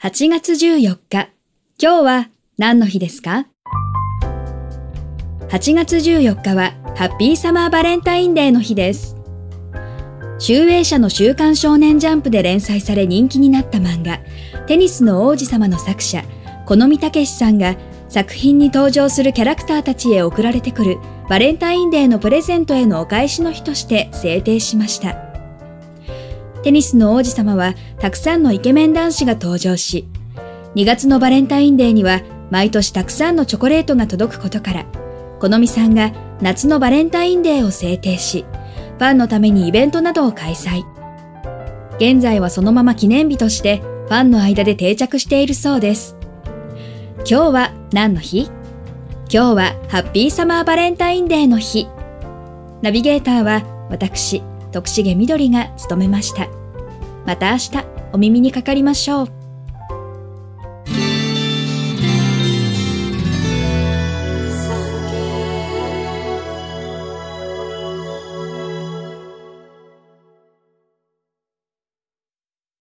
8月14日、今日は何の日ですか ?8 月14日はハッピーサマーバレンタインデーの日です。集英社の週刊少年ジャンプで連載され人気になった漫画、テニスの王子様の作者、好見武さんが作品に登場するキャラクターたちへ送られてくるバレンタインデーのプレゼントへのお返しの日として制定しました。テニスの王子様はたくさんのイケメン男子が登場し、2月のバレンタインデーには毎年たくさんのチョコレートが届くことから、好みさんが夏のバレンタインデーを制定し、ファンのためにイベントなどを開催。現在はそのまま記念日としてファンの間で定着しているそうです。今日は何の日？今日はハッピーサマーバレンタインデーの日。ナビゲーターは私、徳重みどりが務めました。また明日お耳にかかりましょう。